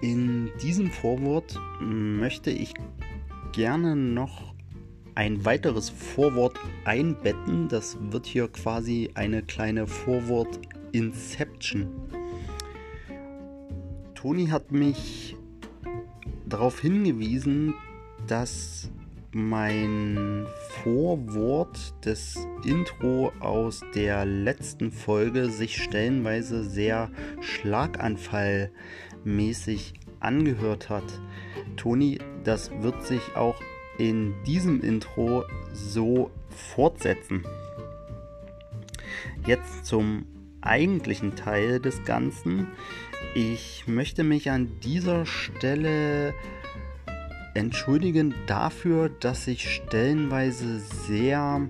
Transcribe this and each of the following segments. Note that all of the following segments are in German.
In diesem Vorwort möchte ich gerne noch ein weiteres Vorwort einbetten. Das wird hier quasi eine kleine Vorwort Inception. Toni hat mich darauf hingewiesen, dass mein Vorwort des Intro aus der letzten Folge sich stellenweise sehr schlaganfallmäßig angehört hat. Toni, das wird sich auch in diesem Intro so fortsetzen. Jetzt zum eigentlichen Teil des Ganzen. Ich möchte mich an dieser Stelle entschuldigen dafür, dass ich stellenweise sehr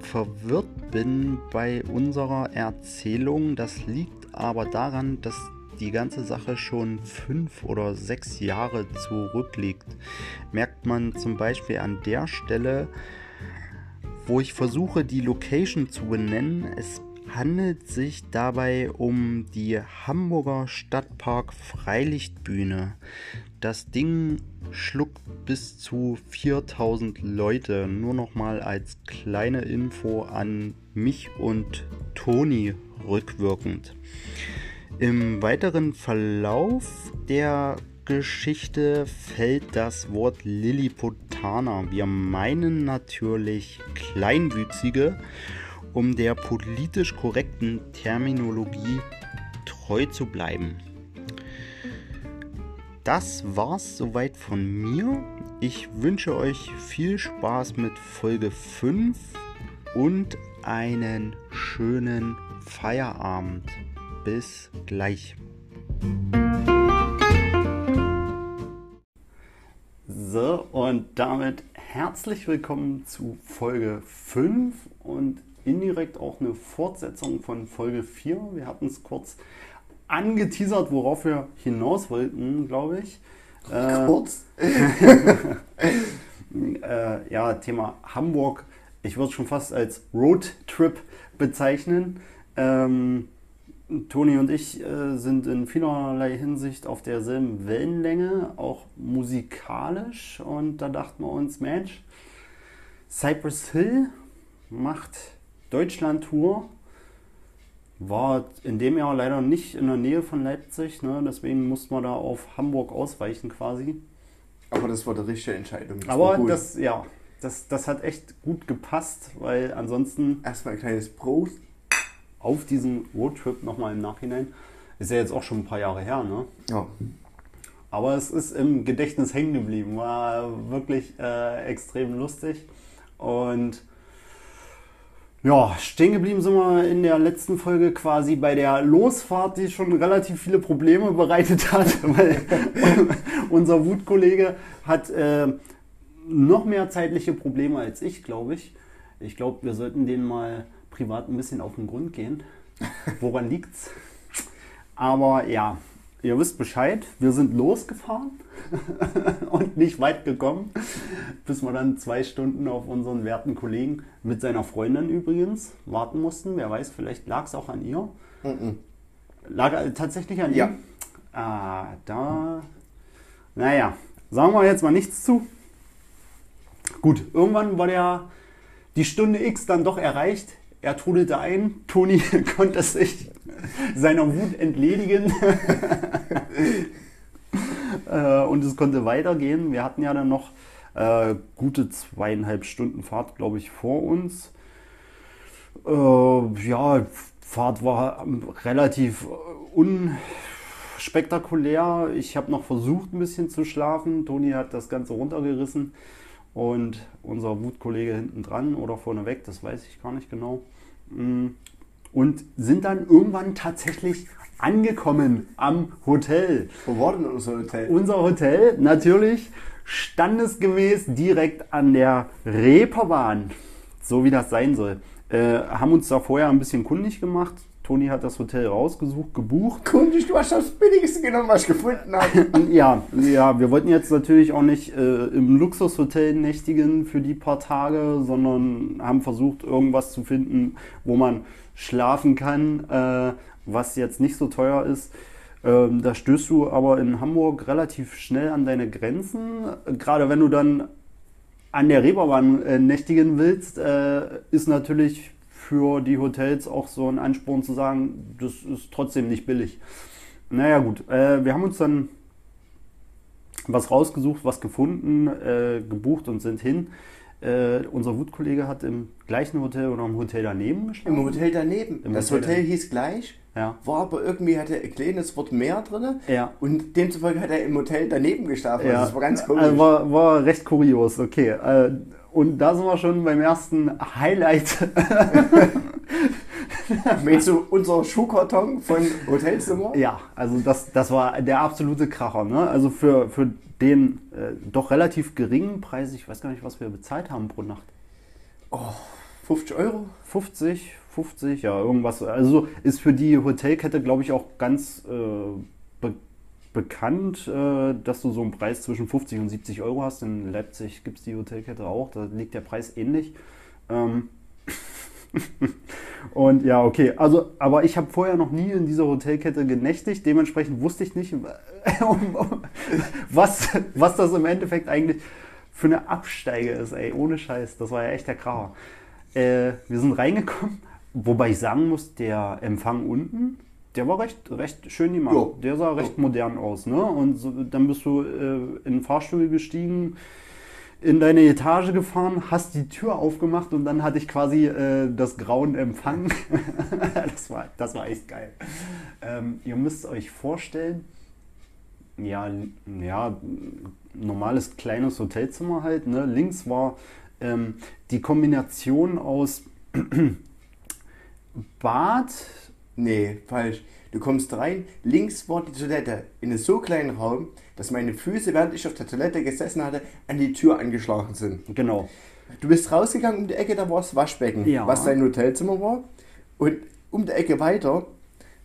verwirrt bin bei unserer Erzählung. Das liegt aber daran, dass die ganze Sache schon fünf oder sechs Jahre zurückliegt. Merkt man zum Beispiel an der Stelle, wo ich versuche, die Location zu benennen. Es handelt sich dabei um die Hamburger Stadtpark Freilichtbühne. Das Ding schluckt bis zu 4000 Leute. Nur noch mal als kleine Info an mich und Toni rückwirkend. Im weiteren Verlauf der Geschichte fällt das Wort Lilliputaner. Wir meinen natürlich Kleinwüchsige um der politisch korrekten Terminologie treu zu bleiben. Das war's soweit von mir. Ich wünsche euch viel Spaß mit Folge 5 und einen schönen Feierabend. Bis gleich. So, und damit herzlich willkommen zu Folge 5 und indirekt auch eine Fortsetzung von Folge 4. Wir hatten es kurz angeteasert, worauf wir hinaus wollten, glaube ich. Äh, kurz? äh, ja, Thema Hamburg. Ich würde es schon fast als Roadtrip bezeichnen. Ähm, Toni und ich äh, sind in vielerlei Hinsicht auf derselben Wellenlänge, auch musikalisch. Und da dachten wir uns, Mensch, Cypress Hill macht Deutschland-Tour. War in dem Jahr leider nicht in der Nähe von Leipzig, ne? deswegen musste man da auf Hamburg ausweichen quasi. Aber das war die richtige Entscheidung. Das Aber das, ja, das, das hat echt gut gepasst, weil ansonsten. Erstmal ein kleines Prost. Auf diesen Roadtrip nochmal im Nachhinein. Ist ja jetzt auch schon ein paar Jahre her, ne? Ja. Aber es ist im Gedächtnis hängen geblieben. War wirklich äh, extrem lustig. Und ja, stehen geblieben sind wir in der letzten Folge quasi bei der Losfahrt, die schon relativ viele Probleme bereitet hat, weil unser Wutkollege hat äh, noch mehr zeitliche Probleme als ich, glaube ich. Ich glaube, wir sollten denen mal privat ein bisschen auf den Grund gehen. Woran liegt's? Aber ja, ihr wisst Bescheid, wir sind losgefahren und nicht weit gekommen, bis wir dann zwei Stunden auf unseren werten Kollegen mit seiner Freundin übrigens warten mussten. Wer weiß, vielleicht lag es auch an ihr. Mm -mm. Lag er tatsächlich an ja. ihr? Ah, da. Naja, sagen wir jetzt mal nichts zu. Gut, irgendwann war der die Stunde X dann doch erreicht. Er trudelte ein, Toni konnte sich seiner Wut entledigen. Äh, und es konnte weitergehen. Wir hatten ja dann noch äh, gute zweieinhalb Stunden Fahrt, glaube ich, vor uns. Äh, ja, Fahrt war relativ unspektakulär. Ich habe noch versucht, ein bisschen zu schlafen. Toni hat das Ganze runtergerissen und unser Wutkollege hinten dran oder vorneweg, das weiß ich gar nicht genau. Mm. Und sind dann irgendwann tatsächlich angekommen am Hotel. Wo war denn unser Hotel? Unser Hotel natürlich standesgemäß direkt an der Reeperbahn, so wie das sein soll. Äh, haben uns da vorher ein bisschen kundig gemacht. Toni hat das Hotel rausgesucht, gebucht. Kundig, du hast das Billigste genommen, was ich gefunden habe. ja, ja, wir wollten jetzt natürlich auch nicht äh, im Luxushotel nächtigen für die paar Tage, sondern haben versucht, irgendwas zu finden, wo man schlafen kann. Äh, was jetzt nicht so teuer ist. Ähm, da stößt du aber in Hamburg relativ schnell an deine Grenzen. Gerade wenn du dann an der Reeperbahn äh, nächtigen willst, äh, ist natürlich für die Hotels auch so ein Ansporn zu sagen, das ist trotzdem nicht billig. Naja gut, äh, wir haben uns dann was rausgesucht, was gefunden, äh, gebucht und sind hin. Äh, unser Wutkollege hat im gleichen Hotel oder im Hotel daneben geschlafen. Im Hotel daneben. Im das Hotel Hotel, hieß gleich, Ja. war aber irgendwie, hatte ein kleines Wort mehr drin. Ja. Und demzufolge hat er im Hotel daneben geschlafen. Ja, Also das war ganz komisch. Also war, war recht kurios, okay. Äh, Und da sind wir schon beim ersten Highlight. Meinst du unser Schuhkarton von Hotelzimmer? ja, also das, das war der absolute Kracher. Ne? Also für, für den äh, doch relativ geringen Preis, ich weiß gar nicht, was wir bezahlt haben pro Nacht. 50 Euro? 50, 50, ja, irgendwas. Also ist für die Hotelkette, glaube ich, auch ganz äh, be bekannt, äh, dass du so einen Preis zwischen 50 und 70 Euro hast. In Leipzig gibt es die Hotelkette auch, da liegt der Preis ähnlich. Ähm und ja, okay, also, aber ich habe vorher noch nie in dieser Hotelkette genächtigt, dementsprechend wusste ich nicht, was, was das im Endeffekt eigentlich für eine Absteige ist, ey, ohne Scheiß. Das war ja echt der Kracher. Äh, wir sind reingekommen, wobei ich sagen muss, der Empfang unten, der war recht, recht schön gemacht. Ja. Der sah recht modern aus, ne? Und so, dann bist du äh, in den Fahrstuhl gestiegen, in deine Etage gefahren, hast die Tür aufgemacht und dann hatte ich quasi äh, das Grauen empfangen. das, war, das war echt geil. Ähm, ihr müsst euch vorstellen, ja, ja, normales kleines Hotelzimmer halt. Ne? Links war ähm, die Kombination aus Bad, Nee, falsch. Du kommst rein, links war die Toilette in einem so kleinen Raum, dass meine Füße, während ich auf der Toilette gesessen hatte, an die Tür angeschlagen sind. genau. Du bist rausgegangen um die Ecke, da war das Waschbecken, Ja. was dein Hotelzimmer war. Und um die Ecke weiter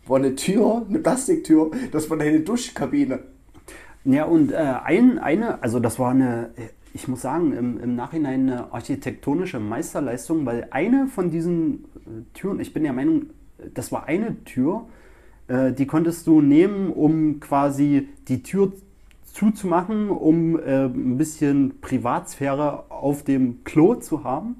war eine Tür, eine Plastiktür, das war deine Duschkabine. Ja, und äh, ein, eine, also das war eine, ich muss sagen, im, im Nachhinein eine architektonische Meisterleistung, weil eine von diesen äh, Türen, ich bin der Meinung, das war eine Tür, äh, die konntest du nehmen, um quasi die Tür zuzumachen, um äh, ein bisschen Privatsphäre auf dem Klo zu haben.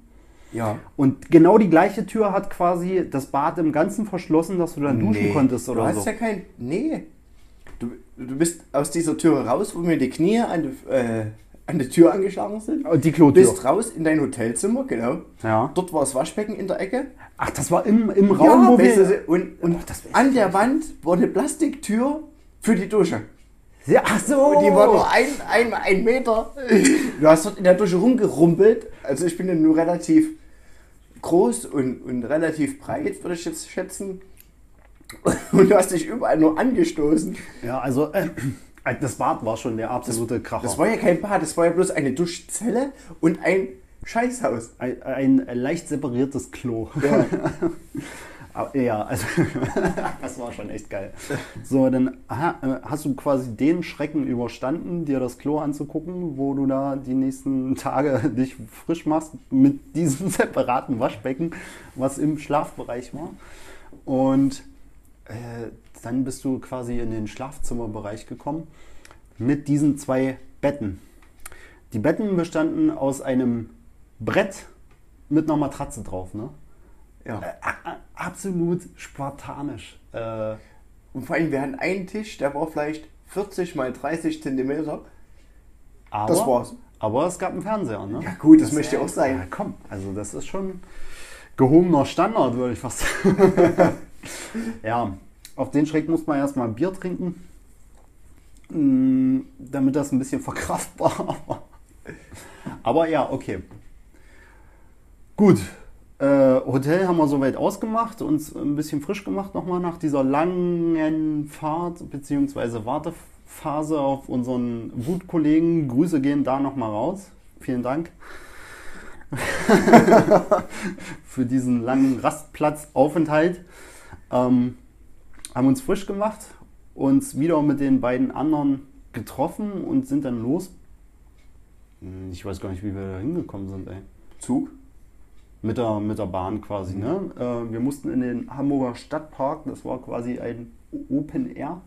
Ja. Und genau die gleiche Tür hat quasi das Bad im Ganzen verschlossen, dass du dann duschen Nee, konntest du oder hast so. ja kein. Nee. Du, du bist aus dieser Tür raus, wo mir die Knie an die, äh, an die Tür angeschlagen sind. Und die Klotür. Bist raus in dein Hotelzimmer, genau. Ja. Dort war das Waschbecken in der Ecke. Ach, das war im, im Raum, wo weißt wir... du, und, und Oh, das wär an der Wand war eine Plastiktür für die Dusche. Ja, ach so. Und die war nur ein, ein, ein Meter. Du hast dort in der Dusche rumgerumpelt. Also ich bin ja nur relativ groß und, und relativ breit, würde ich jetzt schätzen. Und du hast dich überall nur angestoßen. Ja, also äh, das Bad war schon der absolute Kracher. Das war ja kein Bad, das war ja bloß eine Duschzelle und ein Scheißhaus. ein, ein leicht separiertes Klo. Ja. Ja, also das war schon echt geil. So, dann äh, hast du quasi den Schrecken überstanden, dir das Klo anzugucken, wo du da die nächsten Tage dich frisch machst mit diesem separaten Waschbecken, was im Schlafbereich war. Und äh, dann bist du quasi in den Schlafzimmerbereich gekommen mit diesen zwei Betten. Die Betten bestanden aus einem Brett mit einer Matratze drauf, ne? ja. A- Absolut spartanisch. Äh, Und vor allem, wir hatten einen Tisch, der war vielleicht 40 mal 30 Zentimeter. aber, Das war's. Aber es gab einen Fernseher, ne? Ja, gut, das möchte auch sein. Ja, komm, also das ist schon gehobener Standard, würde ich fast sagen. ja, auf den Schreck muss man erstmal Bier trinken, mm, damit das ein bisschen verkraftbar war. Aber ja, okay. Gut. Äh, Hotel haben wir soweit ausgemacht, uns ein bisschen frisch gemacht nochmal nach dieser langen Fahrt bzw. Wartephase auf unseren Wutkollegen. Grüße gehen da nochmal raus. Vielen Dank für diesen langen Rastplatzaufenthalt. Ähm, haben uns frisch gemacht, uns wieder mit den beiden anderen getroffen und sind dann los. Hm, Ich weiß gar nicht, wie wir da hingekommen sind, ey. Zug. Mit der, mit der Bahn quasi. Ne? Äh, wir mussten in den Hamburger Stadtpark, das war quasi ein Open Air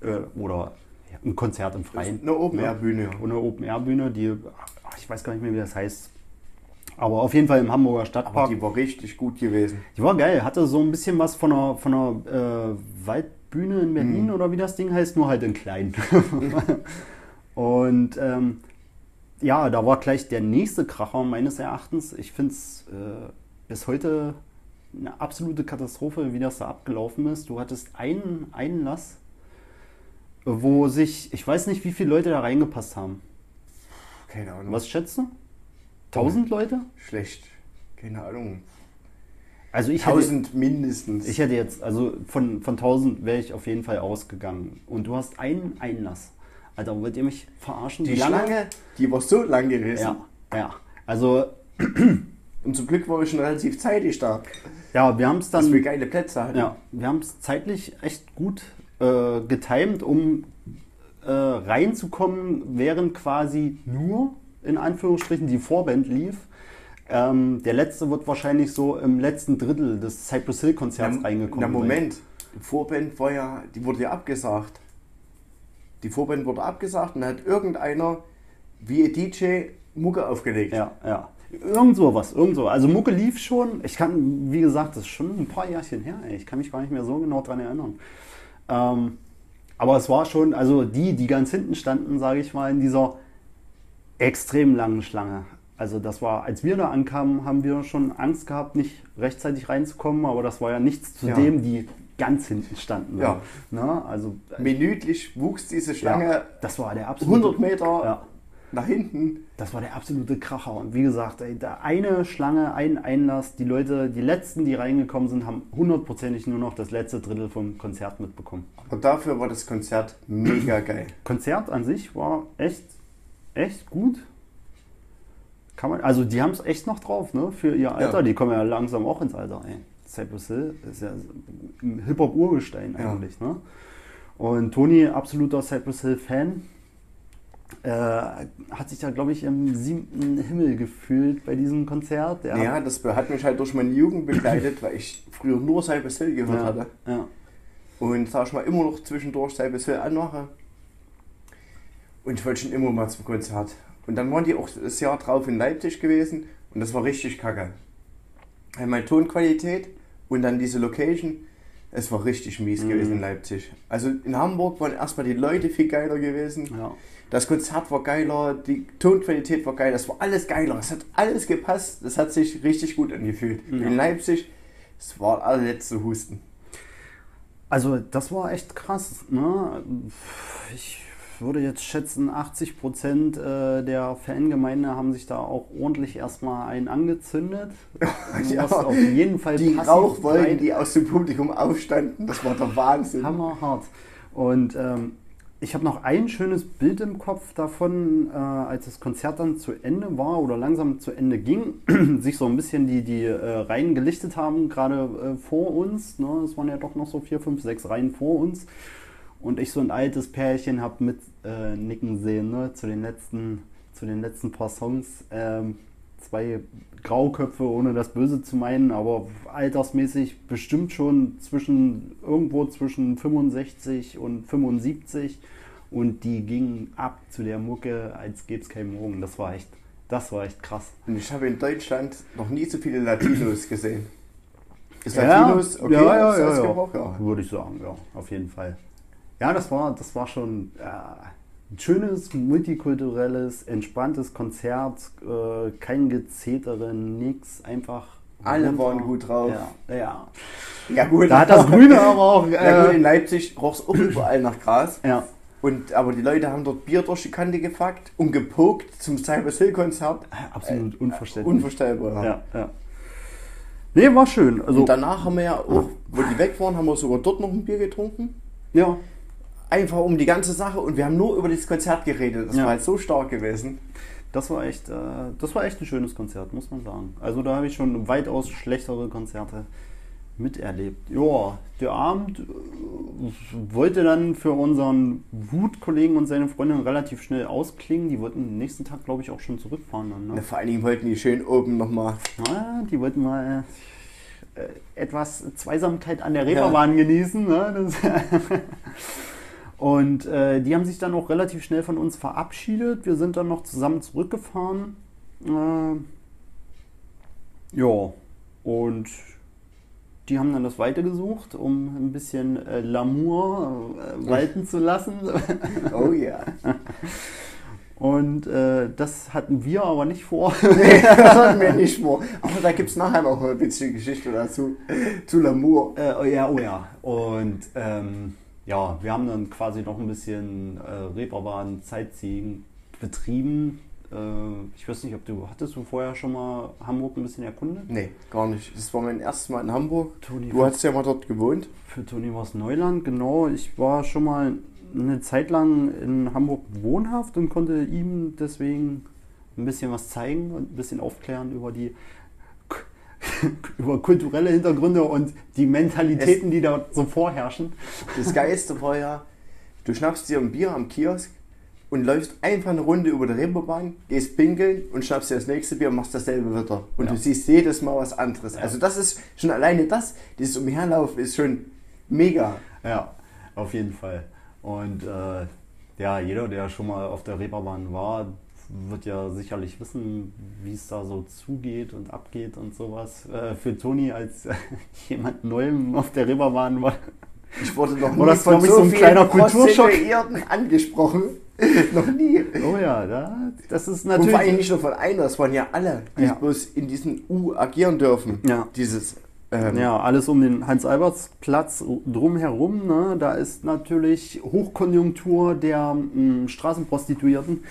äh, oder ja, ein Konzert im Freien. Eine Open-Air-Bühne. Und eine Open-Air-Bühne, die, ach, ich weiß gar nicht mehr, wie das heißt. Aber auf jeden Fall im Hamburger Aber Stadtpark. die war richtig gut gewesen. Die war geil, hatte so ein bisschen was von einer, von einer äh, Waldbühne in Berlin oder wie das Ding heißt, nur halt in klein. und ähm, ja, da war gleich der nächste Kracher meines Erachtens. Ich finde es äh, bis heute eine absolute Katastrophe, wie das da abgelaufen ist. Du hattest einen Einlass, wo sich, ich weiß nicht, wie viele Leute da reingepasst haben. Keine Ahnung. Was schätzt du? Tausend Leute? Schlecht. Keine Ahnung. Also ich hätte, Tausend mindestens. Ich hätte jetzt, also von, von 1000 wäre ich auf jeden Fall ausgegangen. Und du hast einen Einlass. Alter, wollt ihr mich verarschen? die lange? Schlange, die war so lang gewesen. Ja, ja. Also, Und zum Glück war ich schon relativ zeitig da, ja, wir haben es dass wir dann, geile Plätze hatten. ja, wir haben es zeitlich echt gut äh, getimt, um äh, reinzukommen, während quasi nur, in Anführungsstrichen, die Vorband lief. Ähm, der letzte wird wahrscheinlich so im letzten Drittel des Cypress Hill Konzerts Na, reingekommen. na sein. Moment, die Vorband war ja, die wurde ja abgesagt. Die Vorband wurde abgesagt und hat irgendeiner wie ein DJ Mucke aufgelegt. Ja, ja. Irgend sowas, irgend so. Also Mucke lief schon. Ich kann, wie gesagt, das ist schon ein paar Jahrchen her. Ey. Ich kann mich gar nicht mehr so genau dran erinnern. Ähm, aber es war schon, also die, die ganz hinten standen, sage ich mal, in dieser extrem langen Schlange. Also das war, als wir da ankamen, haben wir schon Angst gehabt, nicht rechtzeitig reinzukommen, aber das war ja nichts zu Ja. dem, die ganz hinten standen. Ja. Na, also Minütlich wuchs diese Schlange ja, das war der absolute 100 Meter Ja. nach hinten. Das war der absolute Kracher. Und wie gesagt, ey, da eine Schlange, ein Einlass, die Leute, die letzten, die reingekommen sind, haben hundertprozentig nur noch das letzte Drittel vom Konzert mitbekommen. Aber dafür war das Konzert mega geil. Konzert an sich war echt, echt gut. Kann man, also die haben es echt noch drauf, ne? Für ihr Alter. Ja. Die kommen ja langsam auch ins Alter, ey. Cypress Hill ist ja ein Hip-Hop-Urgestein Ja. eigentlich, ne? Und Toni, absoluter Cypress Hill-Fan, äh, hat sich da, glaube ich, im siebten Himmel gefühlt bei diesem Konzert. Der Ja, das hat mich halt durch meine Jugend begleitet, weil ich früher nur Cypress Hill gehört ja, hatte. ja. Und sag ich mal immer noch zwischendurch Cypress Hill anmache. Und ich wollte schon immer mal zum Konzert. Und dann waren die auch das Jahr drauf in Leipzig gewesen und das war richtig kacke. Einmal Tonqualität und dann diese Location. Es war richtig mies Mhm. gewesen in Leipzig. Also in Hamburg waren erstmal die Leute viel geiler gewesen. ja. Das Konzert war geiler, die Tonqualität war geil, das war alles geiler. Es hat alles gepasst, das hat sich richtig gut angefühlt. Ja. In Leipzig, es war allerletzte Husten. Also das war echt krass. Ne? Ich würde jetzt schätzen, 80 Prozent äh, der Fangemeinde haben sich da auch ordentlich erstmal einen angezündet. Ja, auf jeden Fall Die Rauchwolken, breit- die aus dem Publikum aufstanden, das war der Wahnsinn. Hammerhart. Und ähm, ich habe noch ein schönes Bild im Kopf davon, äh, als das Konzert dann zu Ende war oder langsam zu Ende ging, sich so ein bisschen die, die äh, Reihen gelichtet haben, gerade äh, vor uns. Ne? Es waren ja doch noch so vier, fünf, sechs Reihen vor uns. Und ich so ein altes Pärchen habe mit äh, nicken sehen ne? zu, den letzten, zu den letzten paar Songs. Ähm, zwei Grauköpfe, ohne das Böse zu meinen, aber altersmäßig bestimmt schon zwischen irgendwo zwischen 65 und 75 und die gingen ab zu der Mucke, als gäbe es keinen Morgen. Das war echt, das war echt krass. Und ich habe in Deutschland noch nie so viele Latinos gesehen. Ist Ja, Latinos okay? ja, ja, als- ja, ja. Gebrauch? ja. Würde ich sagen, ja, auf jeden Fall. Ja, das war, das war schon äh, ein schönes, multikulturelles, entspanntes Konzert, äh, kein Gezetere, nix, einfach. Alle runter. waren gut drauf. Ja, ja. Ja gut. Da hat das Grüne aber auch. Äh, Ja gut, in Leipzig roch es auch überall nach Gras. ja. Und, aber die Leute haben dort Bier durch die Kante gefuckt und gepokt zum Cypress Hill Konzert. Absolut unverständlich. Unvorstellbar. ja, ja. Nee, war schön. Also, Und danach haben wir ja auch, wo die weg waren, haben wir sogar dort noch ein Bier getrunken. ja, Einfach um die ganze Sache und wir haben nur über das Konzert geredet. Das Ja. war halt so stark gewesen. das war echt, äh, das war echt ein schönes Konzert, muss man sagen. Also da habe ich schon weitaus schlechtere Konzerte miterlebt. Ja, der Abend äh, wollte dann für unseren Wutkollegen und seine Freundin relativ schnell ausklingen. Die wollten den nächsten Tag, glaube ich, auch schon zurückfahren. Dann, ne? vor allen Dingen wollten die schön oben nochmal. Na, die wollten mal äh, etwas Zweisamkeit an der Reeperbahn genießen. Ne? Das Und äh, die haben sich dann auch relativ schnell von uns verabschiedet. Wir sind dann noch zusammen zurückgefahren. Äh, ja, und die haben dann das weitergesucht, um ein bisschen äh, L'amour äh, walten zu lassen. Oh ja. Und äh, das hatten wir aber nicht vor. Nee, das hatten wir nicht vor. Aber da gibt es nachher noch ein bisschen Geschichte dazu. Zu L'amour. Äh, oh ja, oh ja. Und ähm, ja, wir haben dann quasi noch ein bisschen äh, Reeperbahn Sightseeing betrieben. Äh, ich weiß nicht, ob du, hattest du vorher schon mal Hamburg ein bisschen erkundet? Nee, gar nicht. Das war mein erstes Mal in Hamburg. Toni, Du hast ja mal dort gewohnt. Für Toni war es Neuland, genau. Ich war schon mal eine Zeit lang in Hamburg wohnhaft und konnte ihm deswegen ein bisschen was zeigen und ein bisschen aufklären über die über kulturelle Hintergründe und die Mentalitäten, die da so vorherrschen. Das Geilste war ja, du schnappst dir ein Bier am Kiosk und läufst einfach eine Runde über die Reeperbahn, gehst pinkeln und schnappst dir das nächste Bier und machst dasselbe wieder. Und Ja. du siehst jedes Mal was anderes. Also das ist schon alleine das, dieses Umherlaufen ist schon mega. Ja, auf jeden Fall. Und äh, ja, jeder, der schon mal auf der Reeperbahn war, wird ja sicherlich wissen, wie es da so zugeht und abgeht und sowas. Äh, für Toni als äh, jemand Neuem auf der Reeperbahn war. Ich wurde noch das, glaub ich, so ein kleiner Kulturschock? Angesprochen. noch nie. Oh ja, da, das ist Und vor allem natürlich. nicht nur von einer, es waren ja alle, die Ja. bloß in diesem U agieren dürfen. Ja. Dieses. Ähm, Ja, alles um den Hans-Alberts-Platz drumherum. Ne? Da ist natürlich Hochkonjunktur der mh, Straßenprostituierten.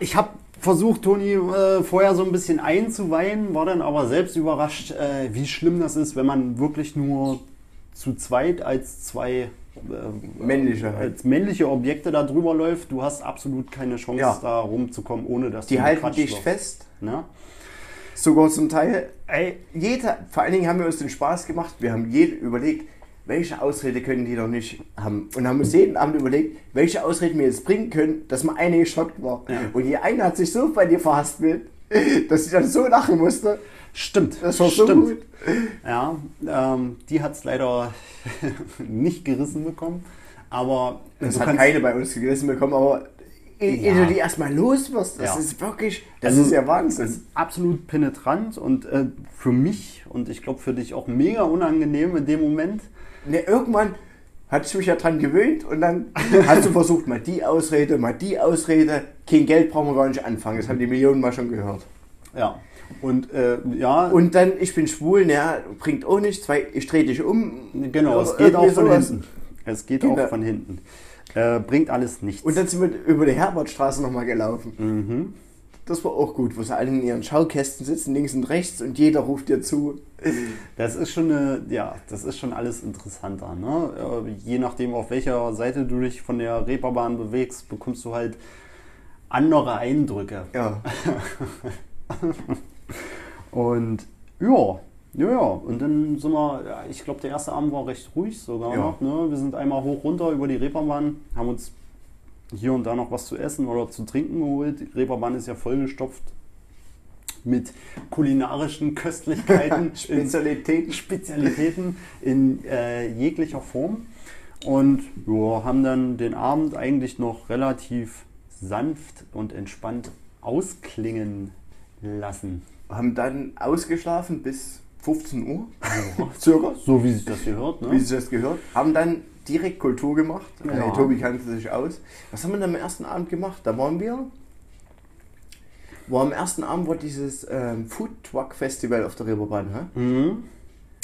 Ich habe versucht, Toni äh, vorher so ein bisschen einzuweihen, war dann aber selbst überrascht, äh, wie schlimm das ist, wenn man wirklich nur zu zweit als zwei äh, Männliche halt. als männliche Objekte da drüber läuft. Du hast absolut keine Chance, Ja. da rumzukommen, ohne dass Die du halten dich wirst. fest. Ne? Sogar zum Teil. Ey, Jeder, vor allen Dingen haben wir uns den Spaß gemacht. Wir haben jeder überlegt, welche Ausrede können die doch nicht haben. Und haben uns jeden Abend überlegt, welche Ausreden wir jetzt bringen können, dass man eine geschockt war. Ja. Und die eine hat sich so bei dir verhaspelt, dass ich dann so lachen musste. Stimmt. Das war so stimmt. gut. Ja, ähm, die hat es leider nicht gerissen bekommen. Aber Es hat keine bei uns gerissen bekommen, aber ehe Ja. du die erstmal los wirst, das Ja. ist wirklich, das Also, ist ja Wahnsinn. ist absolut penetrant und äh, für mich und ich glaube für dich auch mega unangenehm in dem Moment. Ne, irgendwann hatte ich mich ja dran gewöhnt und dann hast du versucht, mal die Ausrede, mal die Ausrede. Kein Geld brauchen wir gar nicht anfangen, das haben die Millionen mal schon gehört. Ja. Und äh, ja, Und dann, ich bin schwul, naja, bringt auch nichts, weil ich drehe dich um. genau, es Irgendwie geht auch von sowas. hinten. Es geht Genau. auch von hinten. Äh, bringt alles nichts. Und dann sind wir über die Herbertstraße nochmal gelaufen. mhm. Das war auch gut, wo sie alle in ihren Schaukästen sitzen, links und rechts und jeder ruft dir zu. Das ist schon eine, ja, das ist schon alles interessanter. Ne? Je nachdem, auf welcher Seite du dich von der Reeperbahn bewegst, bekommst du halt andere Eindrücke. Ja, Und ja, ja, ja. Und dann sind wir, ja, ich glaube, der erste Abend war recht ruhig sogar Ja. noch. Ne? Wir sind einmal hoch runter über die Reeperbahn, haben uns hier und da noch was zu essen oder zu trinken geholt. Die Reeperbahn ist ja vollgestopft mit kulinarischen Köstlichkeiten, Spezialitäten. Spezialitäten in äh, jeglicher Form. Und ja, haben dann den Abend eigentlich noch relativ sanft und entspannt ausklingen lassen. Haben dann ausgeschlafen bis 15 Uhr, circa, So wie sich das gehört, wie ne? sich das gehört. Haben dann direkt Kultur gemacht. Ja. Äh, Tobi kannte sich aus. Was haben wir dann am ersten Abend gemacht? Da waren wir. War am ersten Abend war dieses ähm, Food Truck Festival auf der Reeperbahn. Hä? Mhm.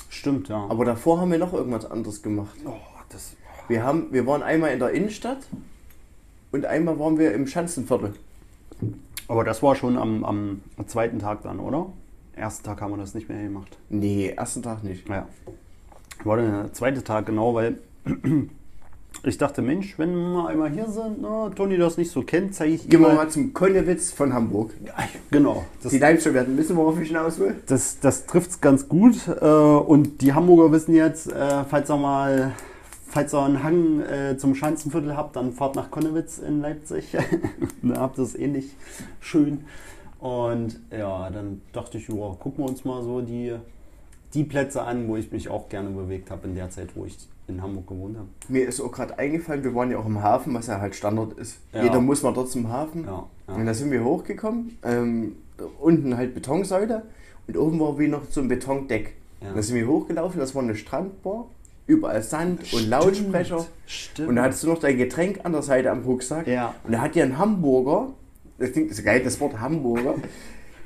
Stimmt, ja. Aber davor haben wir noch irgendwas anderes gemacht. oh, das, Wir, haben, wir waren einmal in der Innenstadt und einmal waren wir im Schanzenviertel. aber das war schon am, am zweiten Tag dann, oder? Ersten Tag haben wir das nicht mehr gemacht. Nee, ersten Tag nicht. Ja. War dann der zweite Tag, genau, weil ich dachte, Mensch, wenn wir einmal hier sind, ne, Toni das nicht so kennt, zeige ich Gehen wir mal. mal zum Konnewitz von Hamburg. Genau. Das, Die Leipziger werden wissen, worauf ich hinaus will. das, das trifft es ganz gut. Äh, und die Hamburger wissen jetzt, äh, falls ihr mal, falls ihr einen Hang äh, zum Schanzenviertel habt, dann fahrt nach Konnewitz in Leipzig. da habt ihr es ähnlich schön. Und ja, dann dachte ich, ja, gucken wir uns mal so die die Plätze an, wo ich mich auch gerne bewegt habe in der Zeit, wo ich in Hamburg gewohnt habe. Mir ist auch gerade eingefallen, wir waren ja auch im Hafen, was ja halt Standard ist. Ja. Jeder muss mal dort zum Hafen. Ja, ja. Und da sind wir hochgekommen. Ähm, unten halt Betonsäule und oben war wie noch so ein Betondeck. Ja. Da sind wir hochgelaufen, das war eine Strandbar. Überall Sand und Lautsprecher. Stimmt. Und da hattest du noch dein Getränk an der Seite am Rucksack. Ja. Und da hat dir ein Hamburger, das klingt ist geil, das Wort Hamburger,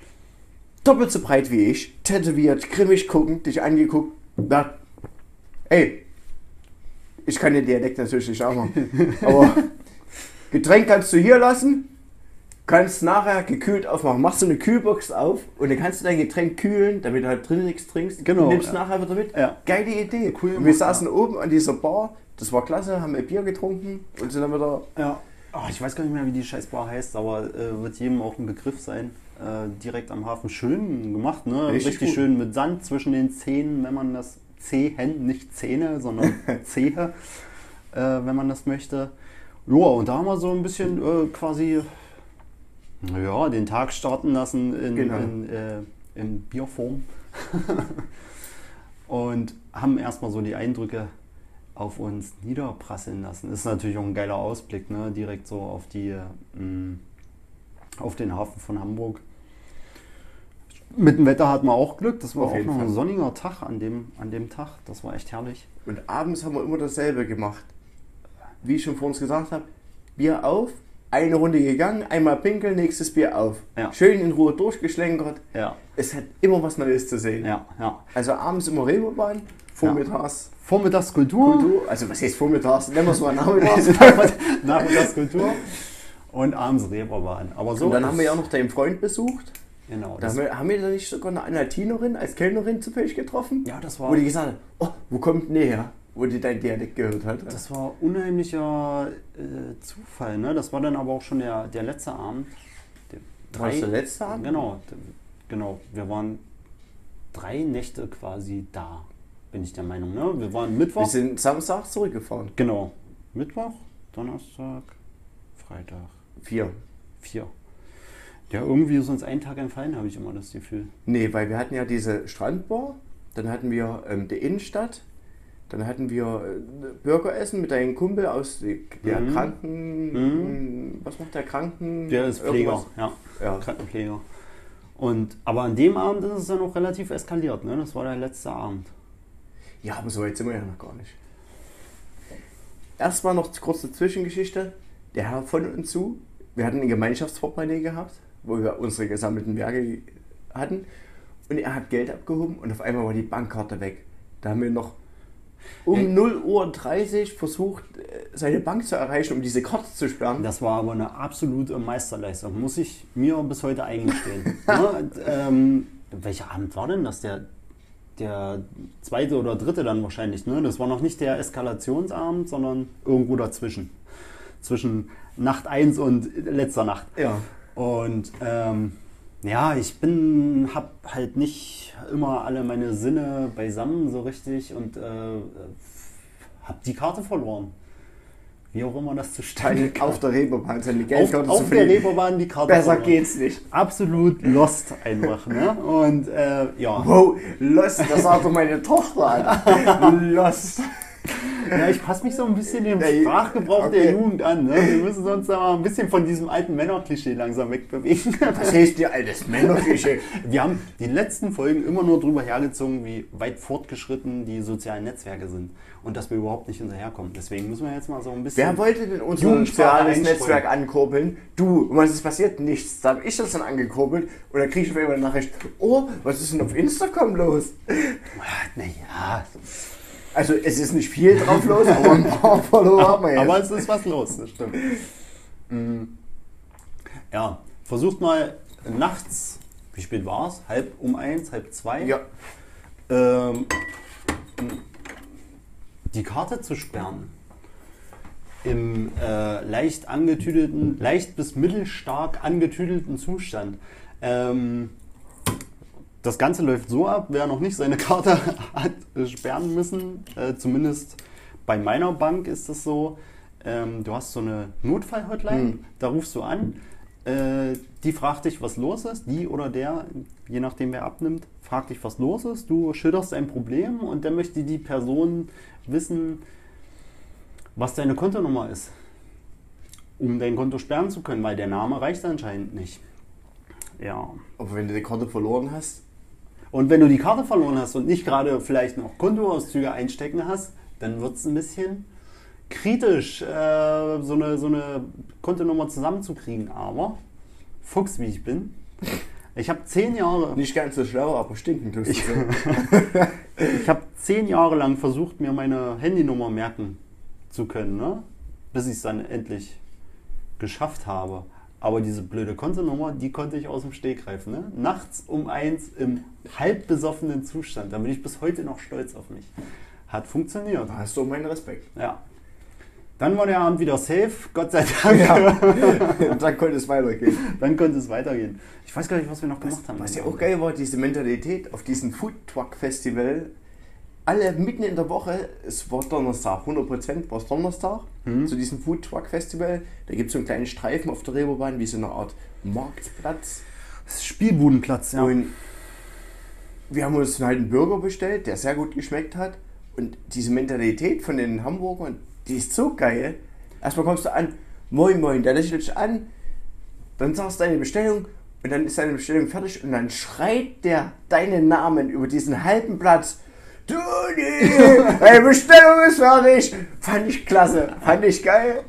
doppelt so breit wie ich, tätowiert, grimmig guckend, dich angeguckt. Na, ey, ich kann den Dialekt natürlich nicht auch machen, aber Getränk kannst du hier lassen, kannst nachher gekühlt aufmachen. Machst du eine Kühlbox auf und dann kannst du dein Getränk kühlen, damit du halt drin nichts trinkst. Genau, Und nimmst ja. nachher wieder mit. Ja. Geile Idee. Cool und wir saßen oben an dieser Bar, das war klasse, haben ein Bier getrunken und sind dann wieder Ja. Ah, ich weiß gar nicht mehr, wie die Scheißbar heißt, aber äh, wird jedem auch ein Begriff sein. Äh, direkt am Hafen. Schön gemacht, ne? Richtig Richtig, schön mit Sand zwischen den Zähnen, wenn man das Zehen, nicht Zähne, sondern Zehe, äh, wenn man das möchte. Ja, und da haben wir so ein bisschen äh, quasi ja, den Tag starten lassen in, Genau. in, äh, in Bierform. und haben erstmal so die Eindrücke auf uns niederprasseln lassen. Ist natürlich auch ein geiler Ausblick, ne? direkt so auf die mh, auf den Hafen von Hamburg. Mit dem Wetter hatten wir auch Glück. Das war Auf auch noch ein sonniger Tag an dem, an dem Tag. Das war echt herrlich. Und abends haben wir immer dasselbe gemacht. Wie ich schon vor uns gesagt habe, Bier auf, eine Runde gegangen, einmal pinkeln, nächstes Bier auf. Ja. Schön in Ruhe durchgeschlenkert. Ja, Es hat immer was Neues zu sehen. ja, ja. Also abends immer Reeperbahn, vormittags Vormittagskultur. Kultur. Also was heißt vormittags? Nennen wir es mal nachmittags. Nachmittagskultur. Und abends Reeperbahn. Aber so. Und dann haben wir ja auch noch deinen Freund besucht. Genau. Da haben wir, haben wir da nicht sogar eine Anatinerin als Kellnerin zufällig getroffen? ja, das war. Wo die gesagt hat, oh, wo kommt näher? Wo die dein Dialekt gehört hat. Das war unheimlicher äh, Zufall, ne? Das war dann aber auch schon der, der letzte Abend. Der, War das der letzte Abend? Genau, genau. Wir waren drei Nächte quasi da, bin ich der Meinung. Ne? Wir waren Mittwoch. Wir sind Samstag zurückgefahren. genau. Mittwoch, Donnerstag, Freitag, Vier. vier. Ja, irgendwie ist uns ein Tag entfallen, habe ich immer das Gefühl. Nee, weil wir hatten ja diese Strandbar, dann hatten wir ähm, die Innenstadt, dann hatten wir äh, Burgeressen mit deinem Kumpel aus der Mhm. Kranken... Was macht der Kranken... Der ist Pfleger, ja. Ja. Krankenpfleger. Und, aber an dem Abend ist es dann auch relativ eskaliert, ne? Das war der letzte Abend. ja, aber so weit sind wir ja noch gar nicht. Erstmal noch kurze Zwischengeschichte. Der Herr von und zu, wir hatten ein Gemeinschaftsportemonnaie gehabt, wo wir unsere gesammelten Werke hatten. Und er hat Geld abgehoben und auf einmal war die Bankkarte weg. Da haben wir noch um Hey. 0 Uhr 30 versucht, äh, seine Bank zu erreichen, um diese Karte zu sperren. Das war aber eine absolute Meisterleistung, muss ich mir bis heute eingestehen. Und, ähm, welcher Abend war denn das? Der, der zweite oder dritte dann wahrscheinlich. Ne? Das war noch nicht der Eskalationsabend, sondern irgendwo dazwischen. Zwischen Nacht 1 und letzter Nacht. Ja. Und ähm, ja, ich bin, hab halt nicht immer alle meine Sinne beisammen so richtig und äh, hab die Karte verloren. Wie auch immer das zustande kam. auf der Reeperbahn seine Auf, Geldkarte zu auf der. Reeperbahn die Karte Besser verloren. geht's nicht. Absolut lost einfach, ne? Und äh, ja. Wow, Lost, das sagt doch meine Tochter an. Lost. Ja, ich passe mich so ein bisschen dem Sprachgebrauch der okay. Jugend an. Ne? Wir müssen uns da mal ein bisschen von diesem alten Männerklischee langsam wegbewegen. Was heißt dir altes Männerklischee? Wir haben die letzten Folgen immer nur drüber hergezogen, wie weit fortgeschritten die sozialen Netzwerke sind und dass wir überhaupt nicht hinterherkommen. Deswegen müssen wir jetzt mal so ein bisschen. Wer wollte denn unser soziales. Netzwerk ankurbeln? Du. Und was ist passiert? Nichts. Da habe ich das dann angekurbelt und dann kriege ich auf einmal eine Nachricht, oh, was ist denn auf Instagram los? Naja, Also es ist nicht viel drauf los, aber ein paar Follower haben wir jetzt. aber es ist was los, das stimmt. Mm. Ja, versucht mal nachts, wie spät war es? Halb um eins, halb zwei? ja, ähm, die Karte zu sperren. Im äh, leicht angetüdelten, leicht bis mittelstark angetüdelten Zustand. Ähm, das Ganze läuft so ab, wer noch nicht seine Karte hat sperren müssen, äh, zumindest bei meiner Bank ist es so, ähm, du hast so eine Notfall-Hotline, Hm. da rufst du an, Äh, die fragt dich, was los ist, die oder der, je nachdem wer abnimmt, fragt dich, was los ist. Du schilderst ein Problem und dann möchte die Person wissen, was deine Kontonummer ist, um dein Konto sperren zu können, weil der Name reicht anscheinend nicht. Ja. Aber wenn du die Karte verloren hast, Und wenn du die Karte verloren hast und nicht gerade vielleicht noch Kontoauszüge einstecken hast, dann wird es ein bisschen kritisch, äh, so, eine, so eine Kontonummer zusammenzukriegen. Aber, Fuchs wie ich bin, ich habe zehn Jahre, nicht ganz so schlau, aber stinken tust du. Ich- ich habe zehn Jahre lang versucht, mir meine Handynummer merken zu können, ne? bis ich es dann endlich geschafft habe. Aber diese blöde Kontonummer, die konnte ich aus dem Stegreif. Ne? Nachts um eins im halb besoffenen Zustand. Da bin ich bis heute noch stolz auf mich. Hat funktioniert. Da hast du meinen Respekt. Ja. Dann war der Abend wieder safe, Gott sei Dank. Und dann konnte es weitergehen. Dann konnte es weitergehen. Ich weiß gar nicht, was wir noch gemacht haben. Was ja auch geil war, diese Mentalität auf diesem Food Truck Festival. Alle mitten in der Woche, es war Donnerstag, 100% war es Donnerstag, zu diesem Food Truck Festival. Da gibt es so einen kleinen Streifen auf der Reeperbahn, wie so eine Art Marktplatz. Spielbudenplatz, ja. Und wir haben uns halt einen Burger bestellt, der sehr gut geschmeckt hat. Und diese Mentalität von den Hamburgern, die ist so geil. Erstmal kommst du an, moin moin, der lächelt dich an, dann sagst du deine Bestellung und dann ist deine Bestellung fertig und dann schreit der deinen Namen über diesen halben Platz. Toni, deine Bestellung ist fertig. Fand ich klasse, fand ich geil.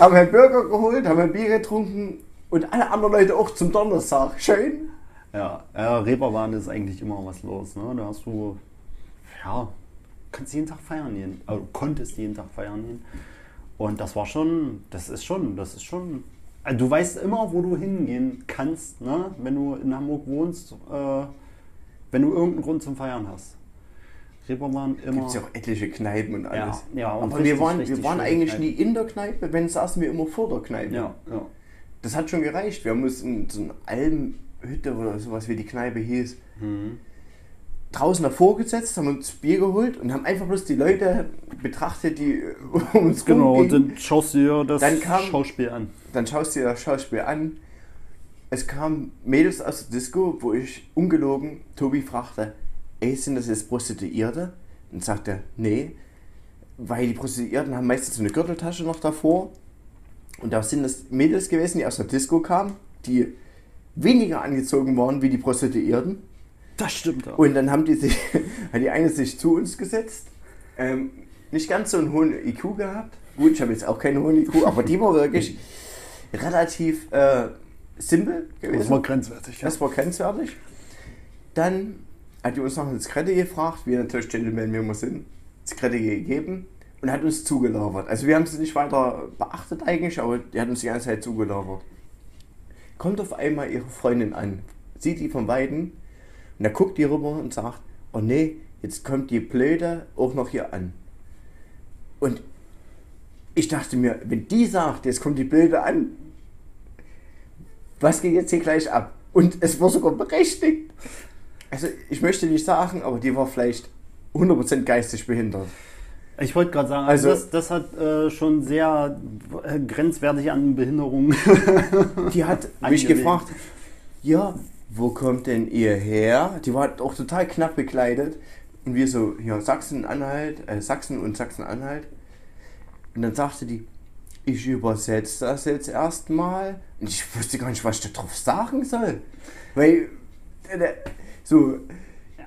Haben einen Burger geholt, haben ein Bier getrunken und alle anderen Leute auch zum Donnerstag. Schön. Ja, ja Reeperbahn ist eigentlich immer was los. Ne? Da hast du, ja, kannst jeden Tag feiern gehen. Also konntest jeden Tag feiern gehen. Und das war schon, das ist schon, das ist schon. Also du weißt immer, wo du hingehen kannst, ne? wenn du in Hamburg wohnst, äh, wenn du irgendeinen Grund zum Feiern hast. Reeperbahn immer. Gibt es ja auch etliche Kneipen und alles. Ja, ja, und Aber richtig, wir waren, wir waren eigentlich Kneipen. nie in der Kneipe, wenn saßen wir immer vor der Kneipe. Ja, ja. Das hat schon gereicht. Wir haben uns in so eine Almhütte oder sowas, wie die Kneipe hieß, Mhm. draußen davor gesetzt, haben uns Bier geholt und haben einfach bloß die Leute betrachtet, die um uns Genau, rumgingen. dann schaust du dir das kam- Schauspiel an. Dann schaust du dir das Schauspiel an. Es kamen Mädels aus der Disco, wo ich ungelogen Tobi fragte, ey, sind das jetzt Prostituierte? Und sagte, nee, weil die Prostituierten haben meistens so eine Gürteltasche noch davor. Und da sind das Mädels gewesen, die aus der Disco kamen, die weniger angezogen waren wie die Prostituierten. Das stimmt auch. Und dann haben die sich, hat die eine sich zu uns gesetzt, ähm, nicht ganz so einen hohen IQ gehabt. Gut, ich habe jetzt auch keinen hohen IQ, aber die war wirklich relativ äh, simpel gewesen. Das war grenzwertig. Ja. Das war grenzwertig. Dann hat die uns noch eine Zigarette gefragt, wie natürlich Gentleman wir immer sind. Zigarette gegeben und hat uns zugelabert. Also wir haben sie nicht weiter beachtet eigentlich, aber die hat uns die ganze Zeit zugelabert. Kommt auf einmal ihre Freundin an, sieht die von Weitem und da guckt die rüber und sagt, oh nee, jetzt kommt die Blöde auch noch hier an. Und ich dachte mir, wenn die sagt, jetzt kommt die Blöde an, was geht jetzt hier gleich ab? Und es war sogar berechtigt. Also ich möchte nicht sagen, aber die war vielleicht 100% geistig behindert. Ich wollte gerade sagen, also, Also- das, das hat äh, schon sehr äh, grenzwertig an Behinderung. Die hat mich gefragt, ja, wo kommt denn ihr her? Die war auch total knapp bekleidet. Und wir so, hier Sachsen-Anhalt, äh, Sachsen und Sachsen-Anhalt. Und dann sagte die, ich übersetze das jetzt erstmal. Und ich wusste gar nicht, was ich da drauf sagen soll. Weil, äh, so,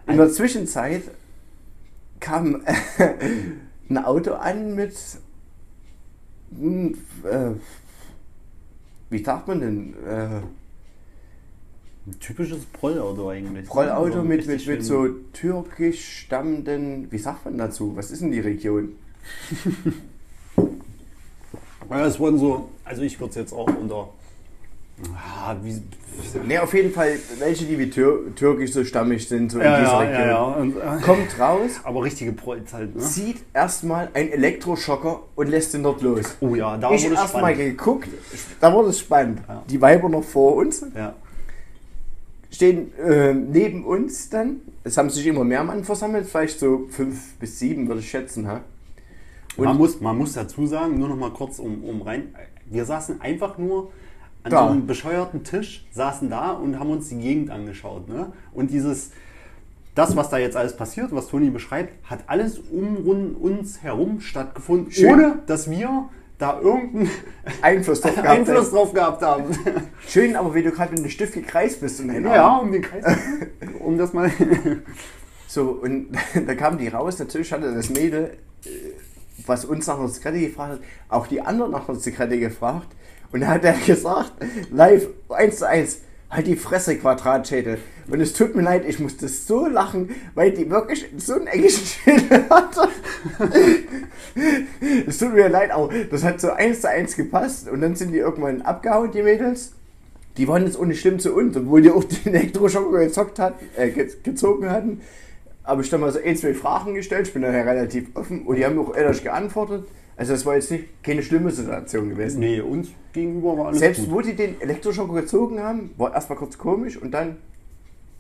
in der Zwischenzeit kam ein Auto an mit, hm, äh, wie sagt man denn, äh, Ein typisches Prollauto eigentlich. Rollauto Also mit, mit, mit so türkisch stammenden, wie sagt man dazu? Was ist denn die Region? Ja, es wurden so, also ich würde es jetzt auch unter. Ah, wie, Ne, auf jeden Fall welche, die wie Tür, türkisch so stammig sind, so ja, in dieser Region. ja, ja. Und, äh, Kommt raus, aber richtige Prolls halt, ne? sieht erstmal einen Elektroschocker und lässt ihn dort los. Oh ja, da ich wurde es erstmal spannend. geguckt, da wurde es spannend. Die Weiber noch vor uns, stehen äh, neben uns dann. Es haben sich immer mehr Mann versammelt, vielleicht so fünf bis sieben, würde ich schätzen. Ha? Und man, muss, man muss dazu sagen, nur noch mal kurz um, um rein. Wir saßen einfach nur an Da. so einem bescheuerten Tisch, saßen da und haben uns die Gegend angeschaut. Ne? Und dieses, das, was da jetzt alles passiert, was Toni beschreibt, hat alles um uns herum stattgefunden, Schön. ohne dass wir da irgendeinen Einfluss drauf gehabt. Einfluss drauf gehabt haben. Schön, aber wie du gerade mit dem Stift gekreist bist und deinen ja, Arm. um den Kreis, um das mal. So, und da kamen die raus. Natürlich hatte das Mädel, äh, was uns nach einer Zigarette gefragt hat, auch die anderen nach einer Zigarette gefragt. Und da hat er gesagt, live, eins zu eins, halt die Fresse, Quadratschädel. Und es tut mir leid, ich musste so lachen, weil die wirklich so einen englischen Schädel hatte. Es tut mir leid, aber das hat so eins zu eins gepasst. Und dann sind die irgendwann abgehauen, die Mädels. Die waren jetzt auch nicht schlimm zu uns, obwohl die auch den Elektroschocker gezockt hat, äh, ge gezogen hatten. Aber ich habe mal so ein, zwei Fragen gestellt. Ich bin daher relativ offen und die haben auch ehrlich geantwortet. Also das war jetzt nicht keine schlimme Situation gewesen. nee, uns gegenüber war alles Selbst gut. wo die den Elektroschocker gezogen haben, war erstmal kurz komisch und dann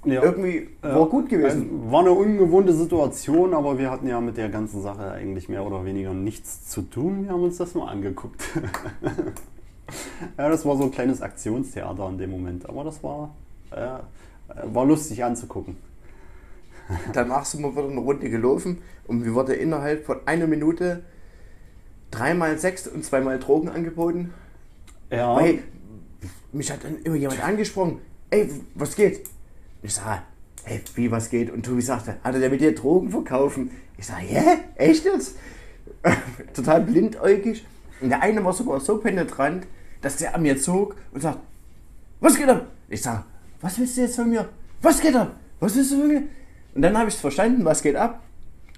Ja. irgendwie war gut gewesen. Also, war eine ungewohnte Situation, aber wir hatten ja mit der ganzen Sache eigentlich mehr oder weniger nichts zu tun. Wir haben uns das nur angeguckt. ja, das war so ein kleines Aktionstheater in dem Moment, aber das war, äh, war lustig anzugucken. Danach sind wir wieder eine Runde gelaufen und wir wurden innerhalb von einer Minute dreimal Sex und zweimal Drogen angeboten. Ja, Weil mich hat dann immer jemand angesprochen, ey, was geht? Ich sage, hey, wie was geht? Und Tobi sagte, hat er der mit dir Drogen verkaufen? Ich sage, hä? Echt jetzt? Total blindäugig. Und der eine war sogar so penetrant, dass der an mir zog und sagt, was geht ab? Ich sage, was willst du jetzt von mir? Was geht ab? Was willst du von mir? Und dann habe ich es verstanden, was geht ab.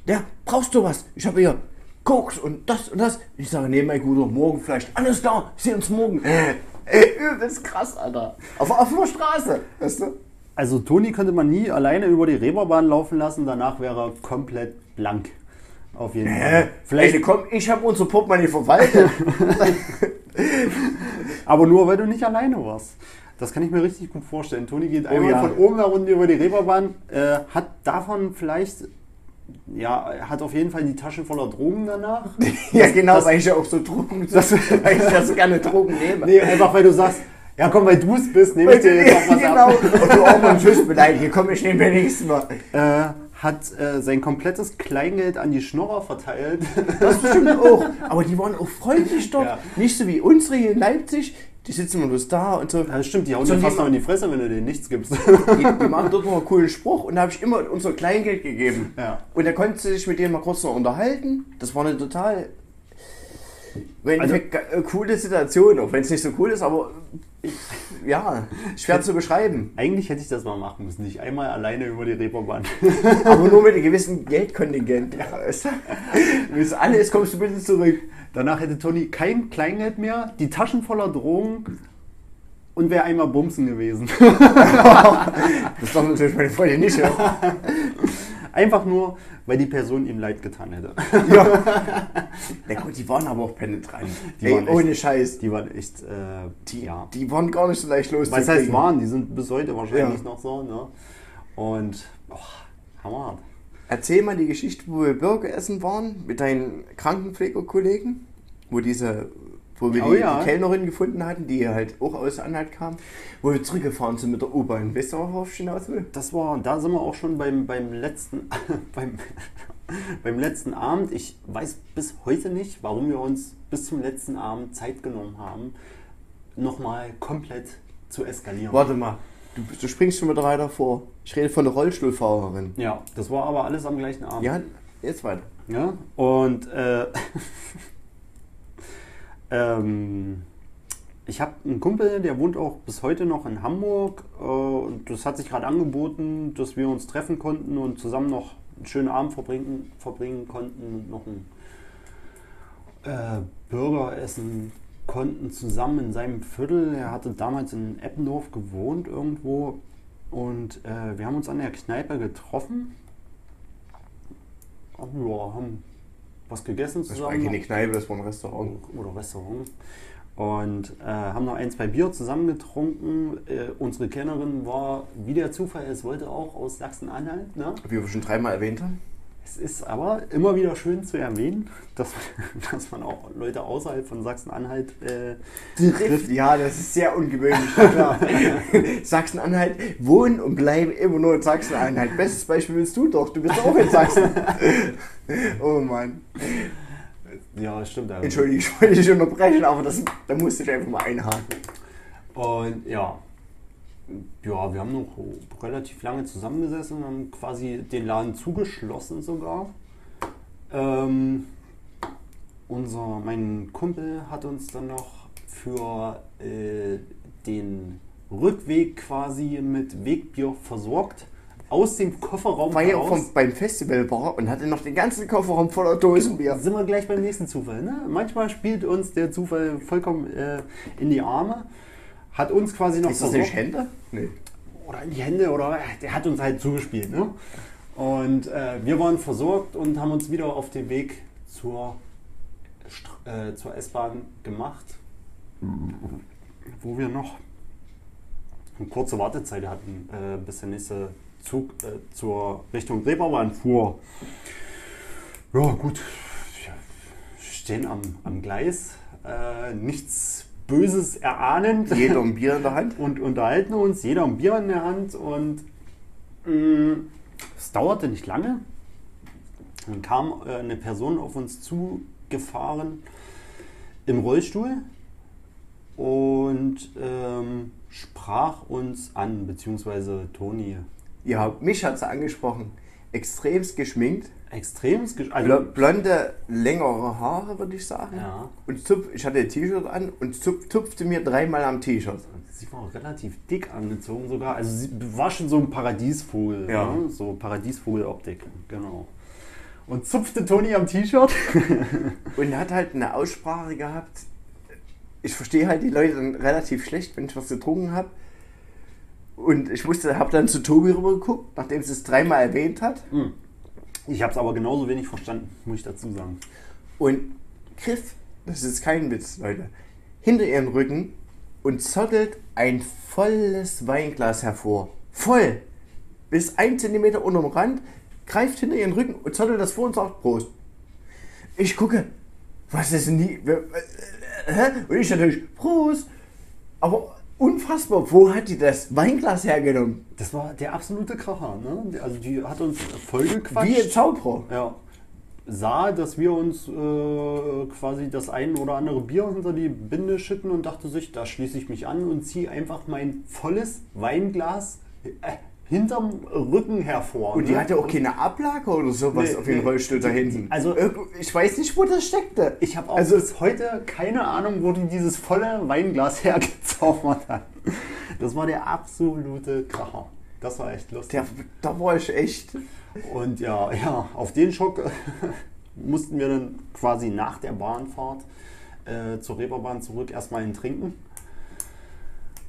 Ja, brauchst du was? Ich habe hier Koks und das und das. Ich sage, nee, mein Guter, morgen vielleicht. Alles klar, wir sehen uns morgen. Ey, übelst krass, Alter. Auf auf der Straße, weißt du? also Toni könnte man nie alleine über die Reeperbahn laufen lassen, danach wäre er komplett blank. Auf jeden Hä? Fall. Vielleicht, komm, ich habe unser Portemonnaie verwaltet. Aber nur, weil du nicht alleine warst. Das kann ich mir richtig gut vorstellen. Toni geht einmal ja. von oben nach unten über die Reeperbahn, äh, hat davon vielleicht, ja, hat auf jeden Fall die Taschen voller Drogen danach. ja, genau, das- weil ich ja auch so Drogen, das, weil ich ja so gerne Drogen nehme. Nee, einfach weil du sagst, ja komm, weil du es bist, nehme ich dir jetzt auch was genau. ab. Und du auch mal einen Schuss beleidigt. Komm, ich nehme mir nächstes Mal. Äh, hat äh, sein komplettes Kleingeld an die Schnorrer verteilt. Das stimmt auch. Aber die waren auch freundlich dort. Ja. Nicht so wie unsere hier in Leipzig. Die sitzen immer bloß da und so. Ja, stimmt, die hauen dir fast noch in die Fresse, wenn du denen nichts gibst. Die, die machen dort noch einen coolen Spruch und da habe ich immer unser Kleingeld gegeben. Ja. Und er konnte sich mit denen mal kurz noch unterhalten. Das war eine total im Also- ge- äh, coole Situation, auch wenn es nicht so cool ist, aber ja, schwer zu beschreiben. Eigentlich hätte ich das mal machen müssen, nicht einmal alleine über die Reeperbahn. Aber nur mit einem gewissen Geldkontingent. Ja, weißt du? Wenn es alle ist, kommst du bitte zurück. Danach hätte Toni kein Kleingeld mehr, die Taschen voller Drogen und wäre einmal bumsen gewesen. Das darf natürlich meine Freundin nicht hören. Einfach nur, weil die Person ihm leid getan hätte. Ja. Na gut, die waren aber auch penetrant. Die Ey, waren echt- ohne Scheiß. Die waren echt, äh, Die, ja. die waren gar nicht so leicht Was heißt waren? Die sind bis heute wahrscheinlich Ja. noch so, ne? Und, oh, hammerhart. Erzähl mal die Geschichte, wo wir Burger essen waren mit deinen Krankenpflegerkollegen, wo diese, wo wir Oh die, ja. die Kellnerin gefunden hatten, die halt auch aus Anhalt kam, wo wir zurückgefahren sind mit der U-Bahn. Weißt du, worauf ich hinaus will? Das war, da sind wir auch schon beim, beim letzten, beim, beim letzten Abend. Ich weiß bis heute nicht, warum wir uns bis zum letzten Abend Zeit genommen haben, nochmal komplett zu eskalieren. Warte mal, du, du springst schon wieder weiter vor. Ich rede von der Rollstuhlfahrerin. Ja, das war aber alles am gleichen Abend. Ja, jetzt weiter. Ja, und äh, ähm, ich habe einen Kumpel, der wohnt auch bis heute noch in Hamburg. Äh, und das hat sich gerade angeboten, dass wir uns treffen konnten und zusammen noch einen schönen Abend verbringen, verbringen konnten und noch ein äh, Burger essen konnten zusammen in seinem Viertel. Er hatte damals in Eppendorf gewohnt irgendwo. Und äh, wir haben uns an der Kneipe getroffen. Ja, haben was gegessen Das war zusammen. eigentlich eine Kneipe, das war ein Restaurant. oder Restaurant. Und äh, haben noch ein, zwei Bier zusammen getrunken. Äh, unsere Kennerin war, wie der Zufall es wollte, auch aus Sachsen-Anhalt. Ne? Wie wir schon dreimal erwähnt haben. Es ist aber immer wieder schön zu erwähnen, dass, dass man auch Leute außerhalb von Sachsen-Anhalt äh, trifft. Ja, das ist sehr ungewöhnlich. Sachsen-Anhalt wohnen und bleiben immer nur in Sachsen-Anhalt. Bestes Beispiel bist du doch. Du bist auch in Sachsen. oh Mann. Ja, stimmt. Entschuldigung, ich wollte dich unterbrechen, aber das, da musste ich einfach mal einhaken. Und ja, ja, wir haben noch relativ lange zusammengesessen und haben quasi den Laden zugeschlossen sogar. Ähm, unser, mein Kumpel hat uns dann noch für äh, den Rückweg quasi mit Wegbier versorgt. Aus dem Kofferraum Weil er heraus. vom, beim Festival war und hatte noch den ganzen Kofferraum voller Dosenbier. sind wir gleich beim nächsten Zufall. Ne? Manchmal spielt uns der Zufall vollkommen äh, in die Arme. Hat uns quasi noch Ist das nicht Hände? Nee. oder in die Hände oder der hat uns halt zugespielt. Ne? Und äh, wir waren versorgt und haben uns wieder auf den Weg zur, Str- äh, zur S-Bahn gemacht, wo wir noch eine kurze Wartezeit hatten, äh, bis der nächste Zug äh, zur Richtung Reeperbahn fuhr. Ja, gut. Wir stehen am, am Gleis, äh, nichts Böses erahnend Jeder ein Bier in der Hand. und unterhalten uns, jeder ein Bier in der Hand und mh, es dauerte nicht lange. Dann kam äh, eine Person auf uns zugefahren im Rollstuhl und ähm, sprach uns an, beziehungsweise Toni. Ja, mich hat sie angesprochen. Extremst geschminkt. Extrem, also, blonde, längere Haare, würde ich sagen. ja, Und zupf, ich hatte ein T-Shirt an und zupf, tupfte mir dreimal am T-Shirt. sie war relativ dick angezogen sogar. Also sie war schon so ein Paradiesvogel, Ja. ne? so Paradiesvogeloptik, genau. Und zupfte Toni am T-Shirt. Und hat halt eine Aussprache gehabt. Ich verstehe halt die Leute dann relativ schlecht, wenn ich was getrunken habe. Und ich musste, habe dann zu Tobi rüber geguckt, nachdem sie es dreimal erwähnt hat. Ich habe es aber genauso wenig verstanden, muss ich dazu sagen. Und griff, das ist kein Witz, Leute, hinter ihren Rücken und zottelt ein volles Weinglas hervor. Voll! Bis ein Zentimeter unterm Rand, greift hinter ihren Rücken und zottelt das vor und sagt Prost. Ich gucke, was ist denn die. Und ich natürlich, Prost! Aber unfassbar, wo hat die das Weinglas hergenommen? Das war der absolute Kracher, ne? Also die hat uns vollgequatscht. Wie ein Zauberer. ja, sah, dass wir uns äh, quasi das ein oder andere Bier hinter die Binde schütten und dachte sich, da schließe ich mich an und ziehe einfach mein volles Weinglas äh, hinterm Rücken hervor. Und die ne? hatte auch keine Ablage oder sowas Nee, auf den nee. Rollstuhl da hinten. Also- ich weiß nicht, wo das steckte. Ich habe auch Also- bis heute keine Ahnung, wo die dieses volle Weinglas hergezaubert hat. Das war der absolute Kracher. Das war echt lustig. Der, da war ich echt. Und ja, ja, auf den Schock mussten wir dann quasi nach der Bahnfahrt äh, zur Reeperbahn zurück erstmal einen trinken.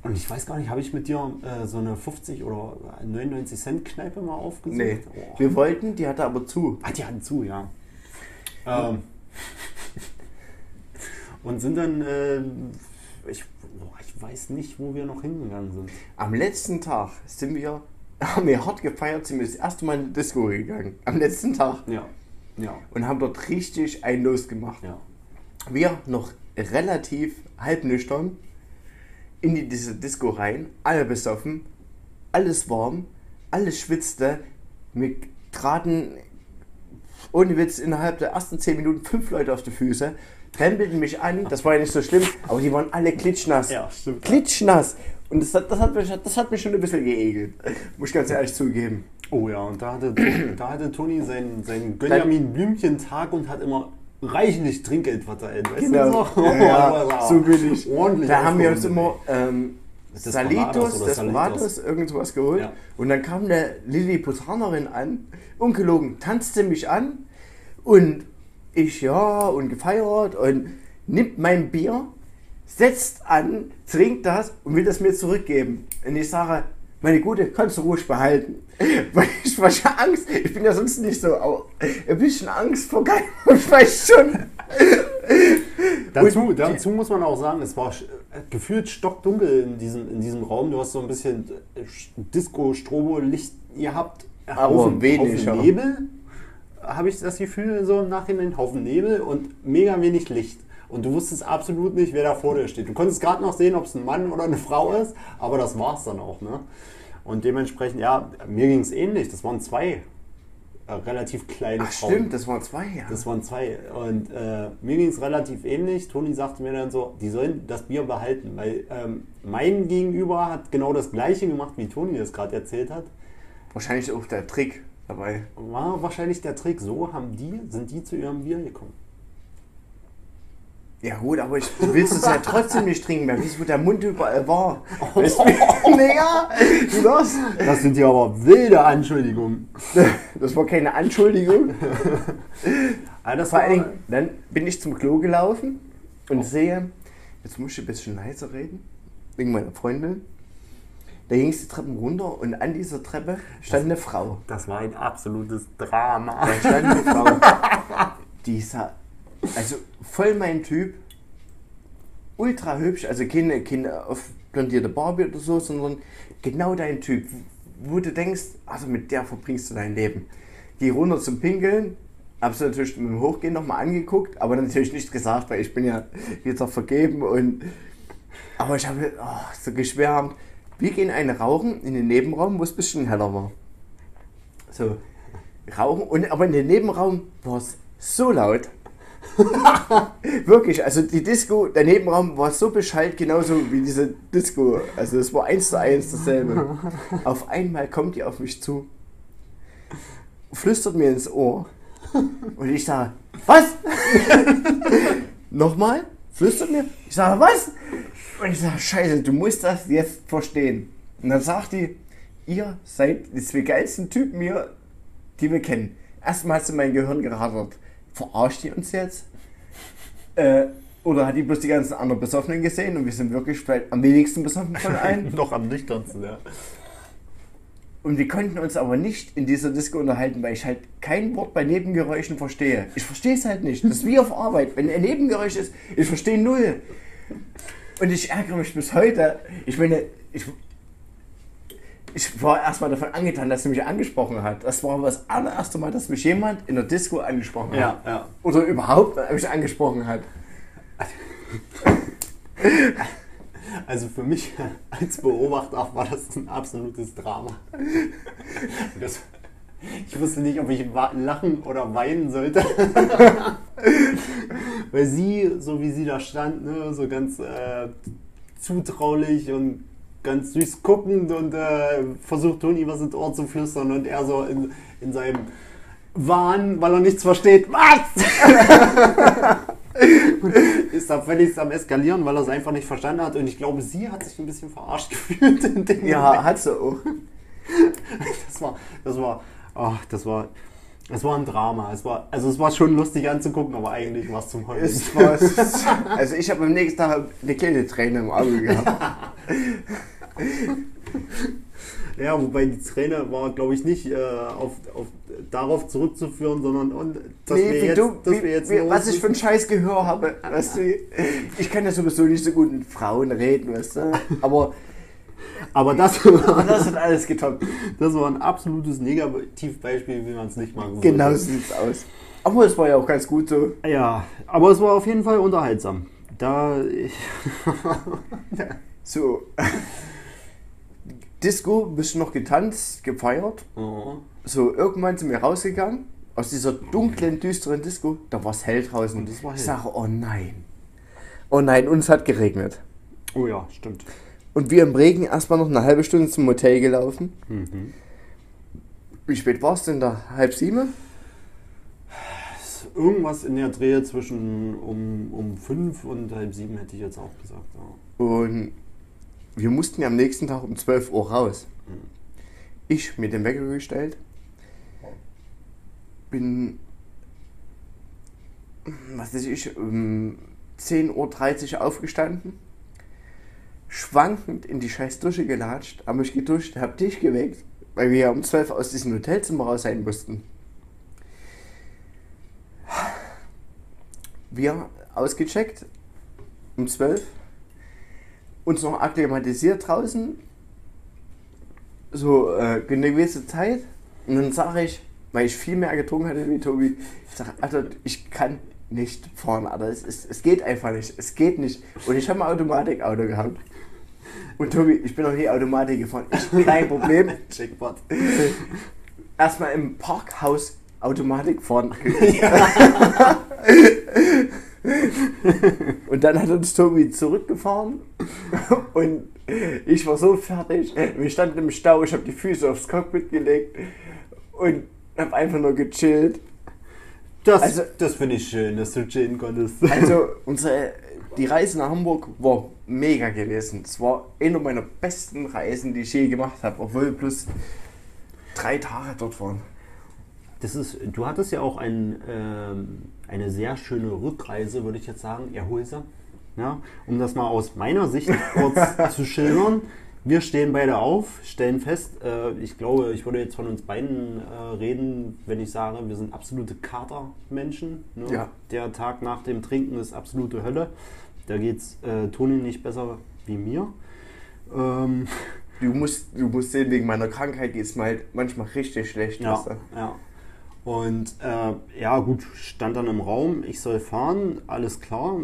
Und ich weiß gar nicht, habe ich mit dir äh, so eine 50 oder 99 Cent Kneipe mal aufgesucht? Nee. Oh. Wir wollten, die hatte aber zu. Ah, die hatten zu, ja. Ähm, und sind dann, äh, ich, boah, ich weiß nicht, wo wir noch hingegangen sind. Am letzten Tag sind wir, haben wir hart gefeiert, sind wir das erste Mal in die Disco gegangen. Am letzten Tag. Ja, ja, Und haben dort richtig einen losgemacht. ja. Wir noch relativ halbnüchtern in die, diese Disco rein, alle besoffen, alles warm, alles schwitzte. Wir traten ohne Witz innerhalb der ersten 10 Minuten fünf Leute auf die Füße, trempelten mich an, das war ja nicht so schlimm, aber die waren alle klitschnass. Ja, stimmt. Klitschnass. Und das, hat- das, hat mich, das hat mich schon ein bisschen geekelt, muss ich ganz ehrlich zugeben. Oh ja, und da hatte, da hatte Toni seinen, seinen Gönjamin Blümchen-Tag und hat immer reichlich Trinkgeld verteilt. Weißt Genau. du? Ja, ja, so bin ich. Ordentlich. Da haben wir uns immer ähm, Salitos, Desperados, irgendwas geholt. Ja. Und dann kam eine Lilliputanerin an, ungelogen, tanzte mich an und ich ja und gefeiert und nimmt mein Bier, setzt an, trinkt das und will das mir zurückgeben. Und ich sage, meine Gute, kannst du ruhig behalten. Weil ich war schon Angst, ich bin ja sonst nicht so, aber ein bisschen Angst vor Geil, ich weiß schon. Dazu, dazu muss man auch sagen, es war gefühlt stockdunkel in diesem, in diesem Raum. Du hast so ein bisschen äh, Disco-Strobo-Licht gehabt. Aber Haufen- wenig, Haufen. Nebel. habe ich das Gefühl, so im Nachhinein ein Haufen Nebel und mega wenig Licht. Und du wusstest absolut nicht, wer da vor dir steht. Du konntest gerade noch sehen, ob es ein Mann oder eine Frau ist, aber das war es dann auch. Ne? Und dementsprechend, ja, mir ging es ähnlich. Das waren zwei äh, relativ kleine Ach Frauen. stimmt, das waren zwei, ja. Das waren zwei. Und äh, mir ging es relativ ähnlich. Toni sagte mir dann so, die sollen das Bier behalten, weil ähm, mein Gegenüber hat genau das gleiche gemacht, wie Toni das gerade erzählt hat. Wahrscheinlich auch der Trick dabei. War wahrscheinlich der Trick. So haben die, sind die zu ihrem Bier gekommen. Ja gut, aber ich du willst es ja trotzdem nicht trinken, weil wieso der Mund überall war. Weißt du? Naja, du das? Das sind ja aber wilde Anschuldigungen. Das war keine Anschuldigung. Also das Vor Dingen, dann bin ich zum Klo gelaufen und sehe, jetzt muss ich ein bisschen leiser reden, wegen meiner Freundin. Da ging es die Treppen runter und an dieser Treppe stand eine Frau. das war ein absolutes Drama. Da stand eine Frau, die sah, also voll mein Typ, ultra hübsch, also keine, keine aufblondierte Barbie oder so, sondern genau dein Typ, wo du denkst, also mit der verbringst du dein Leben. Geh runter zum Pinkeln, hab's natürlich mit dem Hochgehen nochmal angeguckt, aber natürlich nicht gesagt, weil ich bin ja wieder vergeben und aber ich habe oh, so geschwärmt. Wir gehen eine rauchen in den Nebenraum, wo es ein bisschen heller war. So, rauchen. Und, aber in dem Nebenraum war es so laut. Wirklich, also die Disco, der Nebenraum war so beschallt, genauso wie diese Disco. Also es war eins zu eins dasselbe. Auf einmal kommt die auf mich zu, flüstert mir ins Ohr und ich sage, was? Nochmal? Flüstert mir? Ich sage, was? Und ich sage, scheiße, du musst das jetzt verstehen. Und dann sagt die, ihr seid die zwei geilsten Typen hier, die wir kennen. Erstmal hast du mein Gehirn gerattert. Verarscht die uns jetzt? Äh, oder hat die bloß die ganzen anderen Besoffenen gesehen und wir sind wirklich am wenigsten besoffen von allen? Noch am nüchternsten, ja. Und wir konnten uns aber nicht in dieser Disco unterhalten, weil ich halt kein Wort bei Nebengeräuschen verstehe. Ich verstehe es halt nicht. Das ist wie auf Arbeit. Wenn ein Nebengeräusch ist, ich verstehe null. Und ich ärgere mich bis heute. Ich meine, ich, ich war erstmal davon angetan, dass sie mich angesprochen hat. Das war das allererste Mal, dass mich jemand in der Disco angesprochen hat. Ja, ja. Oder überhaupt mich angesprochen hat. Also für mich als Beobachter war das ein absolutes Drama. Das, ich wusste nicht, ob ich lachen oder weinen sollte. Weil sie, so wie sie da stand, ne, so ganz äh, zutraulich und ganz süß guckend und äh, versucht Toni was ins Ohr zu flüstern und er so in, in seinem Wahn, weil er nichts versteht. Was? ist da völlig am Eskalieren, weil er es einfach nicht verstanden hat. Und ich glaube, sie hat sich ein bisschen verarscht gefühlt in dem Ja, Moment. hat sie auch. Das war, das war, ach, das war, das war ein Drama. Es war, also es war schon lustig anzugucken, aber eigentlich war es zum Heulen. Es war, also ich habe am nächsten Tag eine kleine Träne im Auge gehabt. Ja, wobei die Träne war, glaube ich, nicht äh, auf, auf, darauf zurückzuführen, sondern und, dass Nee, wir wie jetzt, du, dass wie, wir jetzt wie, was ich für ein scheiß Gehör habe. Weißt du, ich kann ja sowieso nicht so gut mit Frauen reden, weißt du. Aber Aber das, das hat alles getoppt. das war ein absolutes Negativbeispiel, wie man es nicht machen sollte. Genau so sieht's aus. Aber es war ja auch ganz gut so. Ja, aber es war auf jeden Fall unterhaltsam. Da ich, So. Disco, bisschen noch getanzt, gefeiert. oh, So, irgendwann sind wir rausgegangen. Aus dieser dunklen, düsteren Disco. Da war es hell draußen. Und es war hell. Ich sage, oh nein. Oh nein, und es hat geregnet. oh ja, stimmt. Und wir im Regen erstmal noch eine halbe Stunde zum Hotel gelaufen. Mhm. Wie spät war es denn da? Halb sieben? Irgendwas in der Drehe zwischen um, um fünf und halb sieben hätte ich jetzt auch gesagt. Ja. Und wir mussten ja am nächsten Tag um 12 Uhr raus. Ich mit dem Wecker gestellt. Bin, was weiß ich, um 10.30 Uhr aufgestanden. Schwankend in die scheiß Dusche gelatscht, hab mich geduscht, hab dich geweckt, weil wir ja um 12 Uhr aus diesem Hotelzimmer raus sein mussten. Wir ausgecheckt um 12 uns noch akklimatisiert draußen. So äh, eine gewisse Zeit. Und dann sage ich, weil ich viel mehr getrunken hatte wie Tobi. Ich sage, Alter, ich kann nicht fahren, Alter. Es, es, es geht einfach nicht. Es geht nicht. Und ich habe ein Automatikauto gehabt. Und Tobi, ich bin noch nie Automatik gefahren. Ich, kein Problem. Jackpot. Erstmal im Parkhaus Automatik fahren. Und dann hat uns Tobi zurückgefahren und ich war so fertig. Wir standen im Stau, ich habe die Füße aufs Cockpit gelegt und habe einfach nur gechillt. Das, Also- das finde ich schön, dass du chillen konntest. Also unsere, die Reise nach Hamburg war mega gewesen. Es war eine meiner besten Reisen, die ich je gemacht habe, obwohl wir plus drei Tage dort waren. Das ist, du hattest ja auch ein, ähm, eine sehr schöne Rückreise, würde ich jetzt sagen, erholsam. Ja, um das mal aus meiner Sicht kurz zu schildern. Wir stehen beide auf, stellen fest, äh, ich glaube, ich würde jetzt von uns beiden äh, reden, wenn ich sage, wir sind absolute Katermenschen. Ne? Ja. Der Tag nach dem Trinken ist absolute Hölle. Da geht es äh, Toni nicht besser wie mir. Ähm, Du musst, du musst sehen, wegen meiner Krankheit geht es mir halt manchmal richtig schlecht. Ja, ja. Und äh, ja, gut, stand dann im Raum, ich soll fahren, alles klar.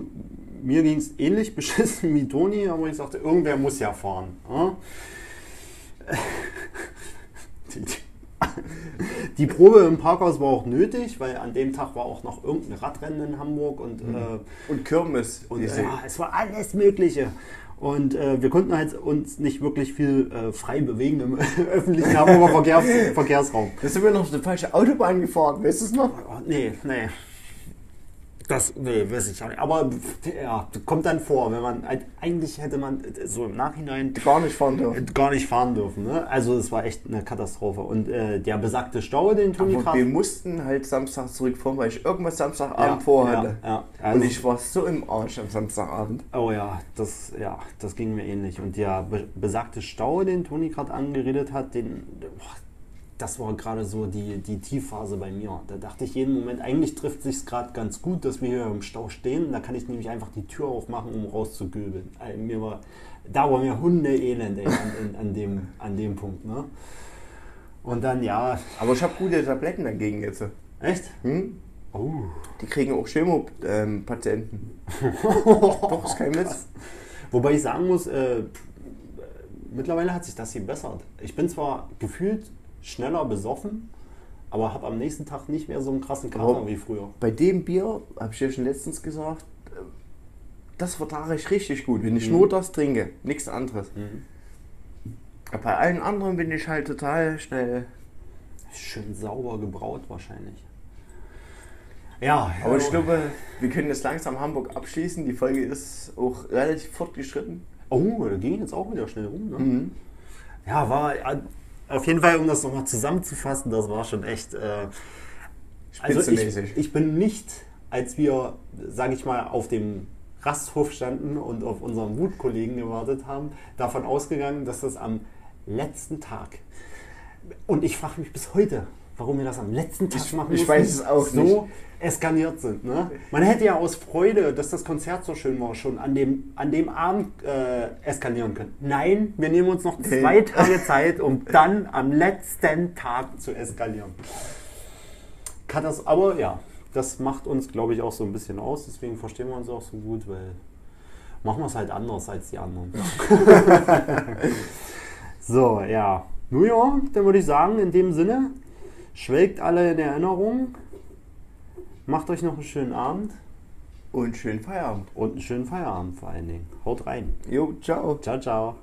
Mir ging es ähnlich beschissen wie Toni, aber ich sagte, irgendwer muss ja fahren. Ja? Die, Probe im Parkhaus war auch nötig, weil an dem Tag war auch noch irgendein Radrennen in Hamburg und, äh, Und Kirmes. und ja, es war alles Mögliche. Und äh, wir konnten halt uns nicht wirklich viel äh, frei bewegen im öffentlichen Hamburger Verkehrs Verkehrsraum. Da sind wir noch auf die falsche Autobahn gefahren, weißt du es noch? Oh, nee, nee. Das, nee, weiß ich auch nicht. Aber ja, kommt dann vor, wenn man, eigentlich hätte man so im Nachhinein Gar nicht fahren dürfen. gar nicht fahren dürfen. Ne? Also es war echt eine Katastrophe. Und äh, der besagte Stau, den Toni Aber gerade... wir mussten halt Samstag zurückfahren, weil ich irgendwas Samstagabend Ja, vorhatte. ja, ja. Und Also- ich war so im Arsch am Samstagabend. Oh ja, das, ja, das ging mir ähnlich. Und der be besagte Stau, den Toni gerade angeredet hat, den, boah, das war gerade so die, die Tiefphase bei mir. Da dachte ich jeden Moment, eigentlich trifft sich gerade ganz gut, dass wir hier im Stau stehen. Da kann ich nämlich einfach die Tür aufmachen, um rauszugöbeln. Äh, mir war, da war mir Hundeelend ey, an, an, dem, an dem Punkt. Ne? Und dann, ja, Aber ich habe gute Tabletten dagegen jetzt. echt? Hm? Oh. Die kriegen auch Chemo-Patienten. Doch, ist kein Witz. Wobei ich sagen muss, äh, mittlerweile hat sich das gebessert. Ich bin zwar gefühlt schneller besoffen, aber habe am nächsten Tag nicht mehr so einen krassen Kater Aber- wie früher. Bei dem Bier, habe ich ja schon letztens gesagt, äh, das vertrage ich richtig gut, wenn ich nur das trinke, nichts anderes. Aber Bei allen anderen bin ich halt total schnell. Schön sauber gebraut wahrscheinlich. Ja, Aber ich glaube, wir können jetzt langsam Hamburg abschließen. Die Folge ist auch relativ fortgeschritten. Oh, da ging jetzt auch wieder schnell rum. Ne? Mhm. Ja, war ja, auf jeden Fall, um das nochmal zusammenzufassen, das war schon echt. Äh, also ich, ich bin nicht, als wir, sage ich mal, auf dem Rasthof standen und auf unseren Wutkollegen gewartet haben, davon ausgegangen, dass das am letzten Tag und ich frage mich bis heute, warum wir das am letzten Tag Ich- machen ich weiß es auch so nicht. eskaliert sind. Ne? Man hätte ja aus Freude, dass das Konzert so schön war, schon an dem, an dem Abend äh, eskalieren können. Nein, wir nehmen uns noch zwei Tage Zeit, um dann am letzten Tag zu eskalieren. Kann das, aber ja, das macht uns, glaube ich, auch so ein bisschen aus. Deswegen verstehen wir uns auch so gut, weil machen wir es halt anders als die anderen. so, ja. Nun ja, dann würde ich sagen, in dem Sinne, Schwelgt alle in Erinnerung. Macht euch noch einen schönen Abend. Und einen schönen Feierabend. Und einen schönen Feierabend vor allen Dingen. Haut rein. Jo, ciao. Ciao, ciao.